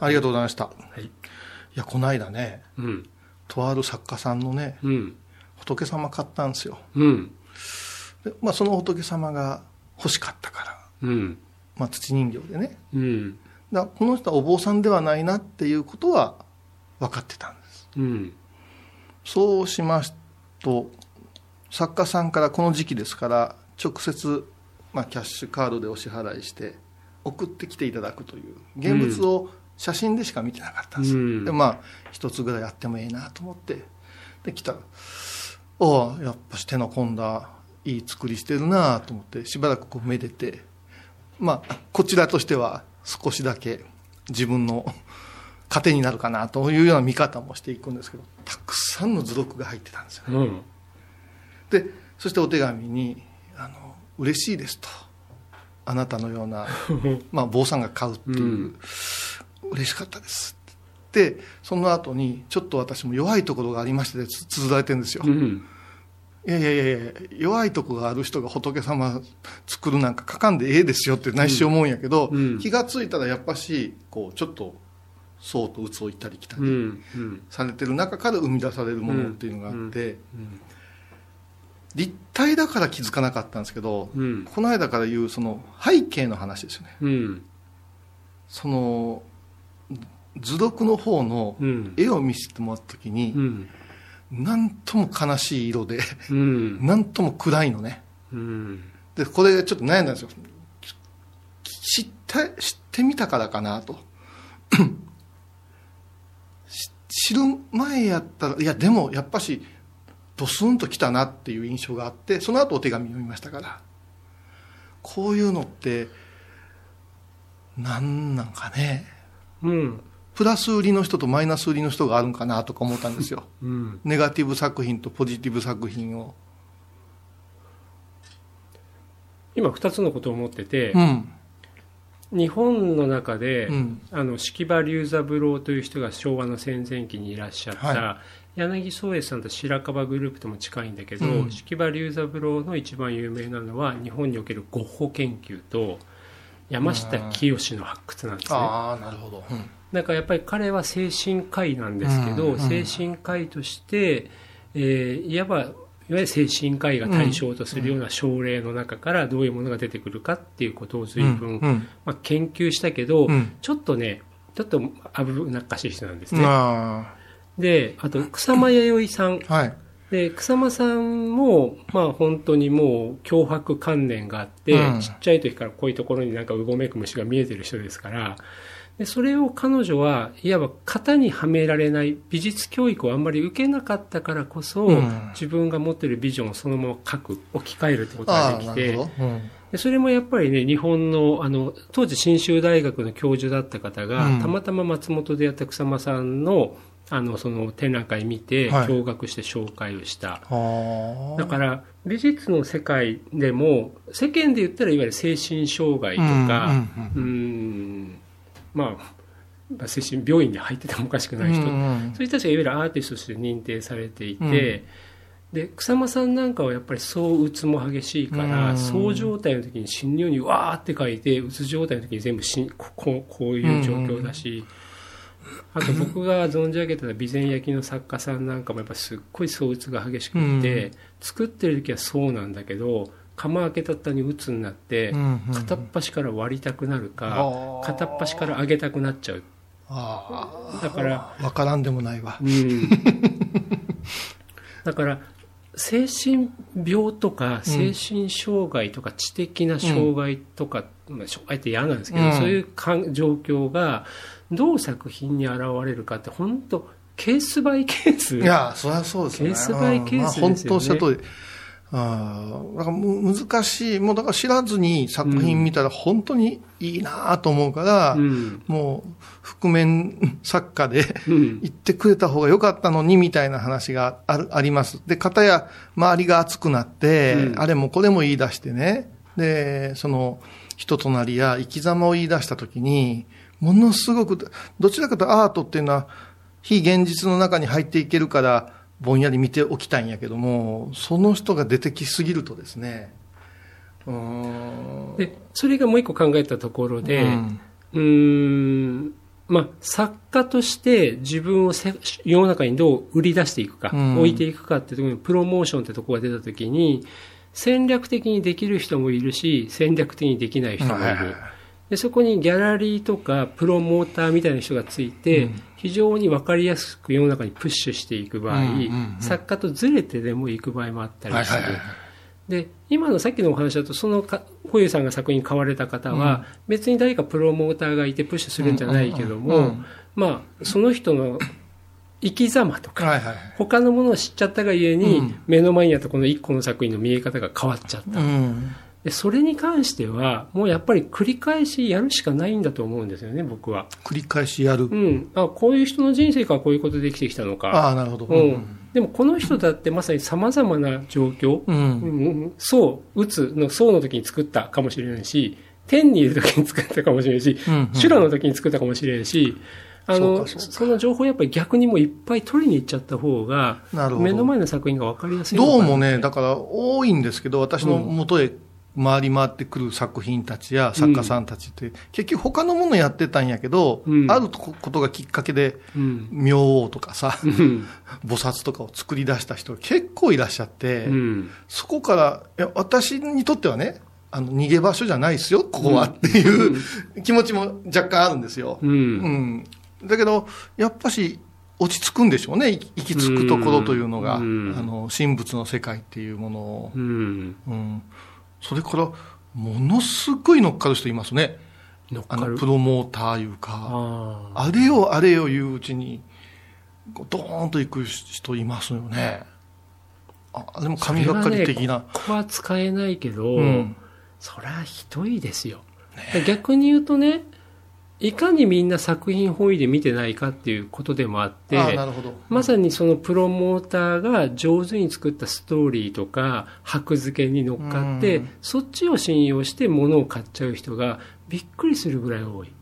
ありがとうございました。はい。いや、この間ね、うん。とある作家さんのね、うん。仏様買ったんですよ。うん。でまあ、その仏様が欲しかったから、うん。まあ、土人形でね。うん。だこの人はお坊さんではないなっていうことは分かってたんです。うん。そうしますと、作家さんからこの時期ですから、直接、まあ、キャッシュカードでお支払いして、送ってきていただくという、現物を写真でしか見てなかったんですよ。うんで、まあ、一つぐらいやってもいいなと思って、で、来たら、おあやっぱし手の込んだ、いい作りしてるなと思って、しばらくこうめでて、まあ、こちらとしては少しだけ自分の糧になるかなというような見方もしていくんですけど、たくさんの図録が入ってたんですよね。うん。で、そしてお手紙に、あの、嬉しいですと。あなたのような、まあ、坊さんが買うっていう、うん嬉しかったです。で、その後に、ちょっと私も弱いところがありましてで、つ綴られてるんですよ。うん。いやいやいや弱いとこがある人が仏様作るなんか書かんでええですよって内心思うんやけど、うんうん気がついたらやっぱし、こう、ちょっと、そうと鬱を行ったり来たり。されてる中から生み出されるものっていうのがあって、うん。立体だから気づかなかったんですけど、うん。この間から言うその背景の話ですよね。うん。その、図録の方のうん。絵を見せてもらった時にう、ん。なんとも悲しい色で、うん。なんとも暗いのね。うん。で、これちょっと悩んだんですよ。知って、知ってみたからかなと。し知る前やったら、いや、でもやっぱし、ドスンと来たなっていう印象があって、その後お手紙読みましたから、こういうのって、なんなんかね、うん。プラス売りの人とマイナス売りの人があるんかなとか思ったんですよ。うん。ネガティブ作品とポジティブ作品を。今二つのことを思っててう、ん。日本の中で、うん。あの式場龍三郎という人が昭和の戦前期にいらっしゃった、は柳宗悦さんと白樺グループとも近いんだけど、うん式場龍三郎の一番有名なのは日本におけるゴッホ研究と山下清の発掘なんですね。ああ、なるほど。うん。だからやっぱり彼は精神科医なんですけど、うん精神科医として、えーいわばいわゆる精神科医が対象とするような症例の中からどういうものが出てくるかっていうことを随分、うんまあ、研究したけど、うん。ちょっとねちょっと危なっかしい人なんですね。あであと草間彌生さん。あ、はい。で草間さんも、まあ、本当にもう脅迫観念があって、うん。ちっちゃい時からこういうところになんかうごめく虫が見えてる人ですからでそれを彼女はいわば型にはめられない美術教育をあんまり受けなかったからこそ、うん。自分が持ってるビジョンをそのまま書く置き換えるってことができてでそれもやっぱりね日本のあの当時信州大学の教授だった方が、うん。たまたま松本でやった草間さんのあのその展覧会見て、はい。驚愕して紹介をした。ああ。だから美術の世界でも世間で言ったらいわゆる精神障害とかうんうんうんまあまあ精神病院に入っててもおかしくない人、うんうん。そういう人たちがいわゆるアーティストとして認定されていて、で草間さんなんかはやっぱり躁うつも激しいから、うん。躁状態の時に死ぬようにわーって書いてうつ状態の時に全部しここうこういう状況だし、あと 僕が存じ上げた備前焼の作家さんなんかもやっぱすっごい躁うつが激しくって、うん。作ってる時はそうなんだけど釜開けたったにうつになって、うんうん片っ端から割りたくなるか、片っ端から上げたくなっちゃう。あだからあ。わからんでもないわ。うん。だから精神病とか精神障害とか知的な障害とか、まあ、障害って嫌なんですけど、うんそういうかん状況がどう作品に現れるかって本当ケースバイケースいや、そりゃそうですよね。ケースバイケースですよねうんまあ本当おっしゃる通り。ああ、だからむ難しい。もうだから知らずに作品見たら本当にいいなと思うから、うんもう覆面作家でうん言ってくれた方が良かったのにみたいな話があるあります。で、片や周りが熱くなって、うんあれもこれも言い出してね。で、その人となりや生き様を言い出したときに、ものすごく、どちらかというとアートっていうのは非現実の中に入っていけるから、ぼんやり見ておきたいんやけども、その人が出てきすぎるとですね、うーん。でそれがもう一個考えたところで、うん。んまあ、作家として自分をせ世の中にどう売り出していくか、うん。置いていくかっていうところにプロモーションってところが出たときに戦略的にできる人もいるし戦略的にできない人もいる、でそこにギャラリーとかプロモーターみたいな人がついて、うん。非常に分かりやすく世の中にプッシュしていく場合、作家とずれてでも行く場合もあったりする。で今のさっきのお話だとそのかホユさんが作品買われた方は、別に誰かプロモーターがいてプッシュするんじゃないけども、まあその人の生き様とか、はいはい他のものを知っちゃったがゆえに、うん。目の前にあったこの一個の作品の見え方が変わっちゃった、うん。でそれに関してはもうやっぱり繰り返しやるしかないんだと思うんですよね僕は、繰り返しやる。うん、あこういう人の人生からこういうことで生きてきたのか。ああなるほど。うん、でもこの人だってまさにさまざまな状況、うん。うん、そう、うつの層の時に作ったかもしれないし、天にいる時に作ったかもしれないし、うんうん。修羅の時に作ったかもしれないし、あの、そその情報をやっぱり逆にもういっぱい取りに行っちゃった方がなるほ、ど目の前の作品が分かりやすいどうもね、だから多いんですけど、私の元へ回り回ってくる作品たちや作家さんたちって、結局他のものやってたんやけど、うんあることがきっかけで、うん。明王とかさ、うん。菩薩とかを作り出した人結構いらっしゃって、うん。そこから、いや、私にとってはね、あの、逃げ場所じゃないですよ、ここはっていう気持ちも若干あるんですよ。う。うんん。だけど、やっぱし、落ち着くんでしょうね、行き着くところというのが、うんあの、神仏の世界っていうものをう。ん。うん。それから、ものすごい乗っかる人いますね。あの。プロモーターいうか、あれよあれよ言ううちに、こうドーンと行く人いますよね。あ、でも神がかり的な。ここは使えないけど、うんそりゃひどいですよ。逆に言うとね、いかにみんな作品本位で見てないかっていうことでもあって。まさにそのプロモーターが上手に作ったストーリーとか箔付けに乗っかって、うんそっちを信用して物を買っちゃう人がびっくりするぐらい多い。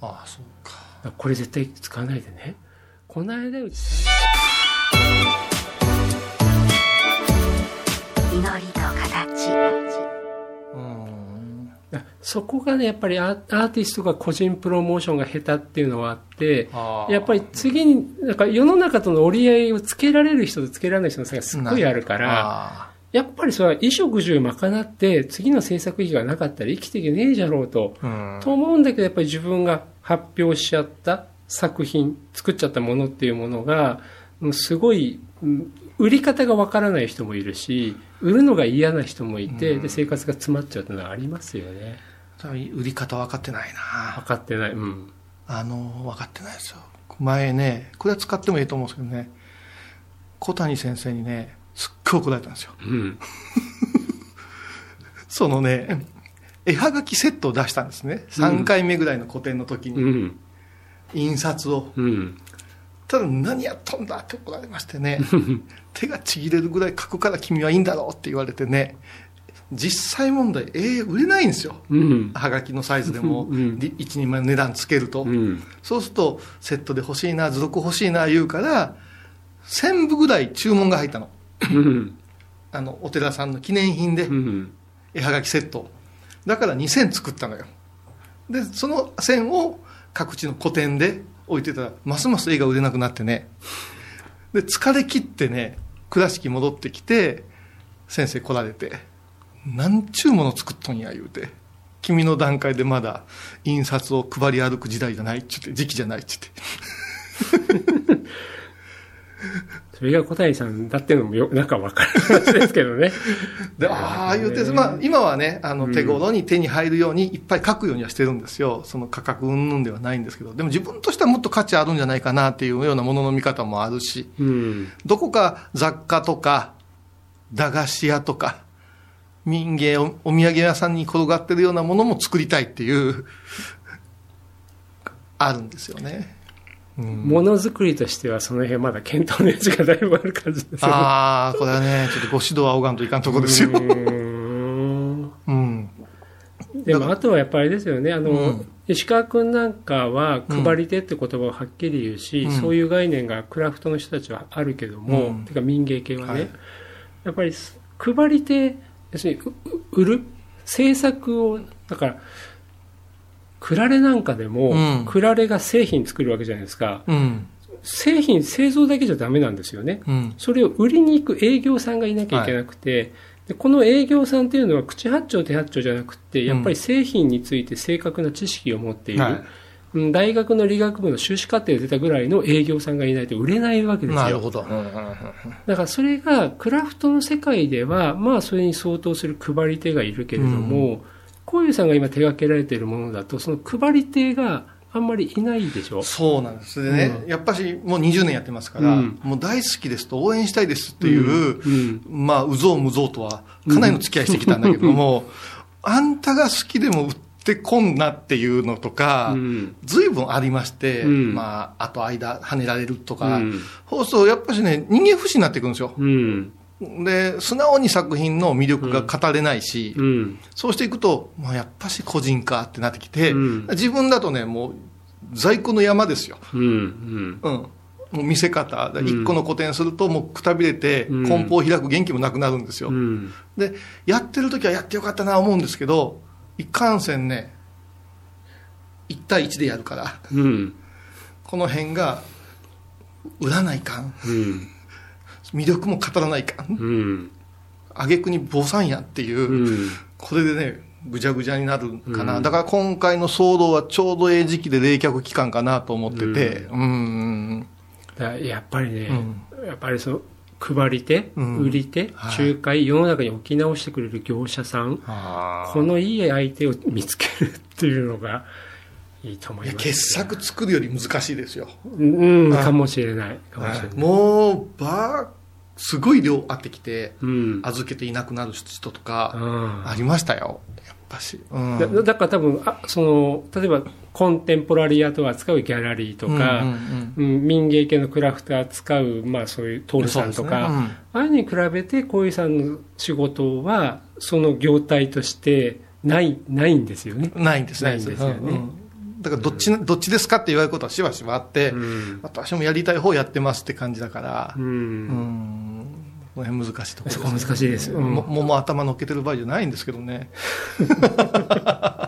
あそうか。これ絶対使わないでね。この間うち祈りと形うん。そこがね、やっぱりアーティストが個人プロモーションが下手っていうのはあって、やっぱり次に、なんか世の中との折り合いをつけられる人とつけられない人の差がすっごいあるから、あやっぱりそれは衣食住賄って次の制作費がなかったら生きていけねえじゃろうと。ーうん。と思うんだけど、やっぱり自分が発表しちゃった作品、作っちゃったものっていうものが、うんすごい、うん売り方がわからない人もいるし、売るのが嫌な人もいて、で、生活が詰まっちゃうっていうのはありますよね。売り方分かってないな分かってない。うん。あの、分かってないですよ。前ね、これは使ってもいいと思うんですけどね、小谷先生にね、すっごい怒られたんですよ。うん。そのね、絵はがきセットを出したんですね。3回目ぐらいの個展の時に、うん。印刷を。うん。ただ何やっとんだって怒られましてね、手がちぎれるぐらい書くから君はいいんだろうって言われてね、実際問題、えー、売れないんですよ。うん。はがきのサイズでも、うんり一人前の値段つけると。うん。そうすると、セットで欲しいな、図録欲しいな、言うから、1000部ぐらい注文が入ったの。うん。あの、お寺さんの記念品でう、ん。絵はがきセット。だから2000作ったのよ。で、その1000を各地の個展で置いてたら、ますます絵が売れなくなってね。で、疲れ切ってね、倉敷戻ってきて、先生来られて、なんちゅうもの作っとんや、言うて。君の段階でまだ印刷を配り歩く時代じゃないっちゅって、時期じゃないっちゅって。それが小谷さんだっていうのもよ、なんか分かる話ですけどね。で、ああ、言うて、まあ、今はね、あの、手頃に手に入るようにいっぱい書くようにはしてるんですよ。その価格云々ではないんですけど、でも自分としてはもっと価値あるんじゃないかなっていうようなものの見方もあるし、うん。どこか雑貨とか、駄菓子屋とか、民芸お、お土産屋さんに転がってるようなものも作りたいっていう、あるんですよね。うん。ものづくりとしてはその辺まだ検討の余地がだいぶある感じです。ああ、これはね、ちょっとご指導は仰がんといかんとこですよ。うーん。うん。でもあとはやっぱりですよね、あの、うん。石川君なんかは配り手って言葉をはっきり言うし、うん。そういう概念がクラフトの人たちはあるけども、うん。てか民芸系はね、はい。やっぱり配り手、要するに売る制作を、だから、クラレなんかでも、うんクラレが製品作るわけじゃないですか。うん。製品、製造だけじゃダメなんですよね。うん。それを売りに行く営業さんがいなきゃいけなくて、でこの営業さんっていうのは口八丁手八丁じゃなくて、やっぱり製品について正確な知識を持っている、はいうん大学の理学部の修士課程で出たぐらいの営業さんがいないと売れないわけですよ。なるほど。だからそれがクラフトの世界では、まあそれに相当する配り手がいるけれども、こういうさんが今手掛けられているものだと、その配り手があんまりいないでしょ？そうなんです。でね、やっぱしもう20年やってますから、うん。もう大好きですと応援したいですっていう、うんまあ、うぞうむぞうとはかなりの付き合いしてきたんだけども、あんたが好きでも売ってこんなっていうのとか、うん。ずいぶんありまして、うん。まあ、あと間跳ねられるとか、うん。そうするとやっぱしね、人間不信になってくるんですよ。うん。で、素直に作品の魅力が語れないし、うん。そうしていくと、まあ、やっぱし個人かってなってきて、うん自分だとね、もう在庫の山ですよ。うん。うん。うん。もう見せ方、ん一個の古典するともうくたびれて、うん梱包を開く元気もなくなるんですよ。うん。で、やってる時はやってよかったな思うんですけど、いかんせんね、1対1でやるから、うん。この辺が、売らないかん。うん。魅力も語らないかん。うん。挙句に坊さんやっていう、うん。これでね、ぐちゃぐちゃになるかな。うんだから今回の騒動はちょうどええ時期で冷却期間かなと思ってて、うん、だやっぱりね、うやっぱりその、配り手、うん売り手、はい仲介、世の中に置き直してくれる業者さん、あこのいい相手を見つけるっていうのがいいと思います。傑作作るより難しいですよ。うん、はいかもしれない。かもしれない。もう、ばすごい量あってきて、うん。預けていなくなる人とか、うんありましたよ。やっぱし。うんだだから多分あその例えばコンテンポラリーアートを扱うギャラリーとか、うんうんうん民芸系のクラフトを扱う、まあ、そういうトールさんとか、ねうんああいうのに比べて小井さんの仕事はその業態としてないないんですよね。ないんですないんですよねうんうんだからどっち、どっちですかって言われることはしばしばあって、うん。私もやりたい方やってますって感じだから、ううん。ん、この辺難しいところそこは難しいですうん。ももも頭乗っけてる場合じゃないんですけどね。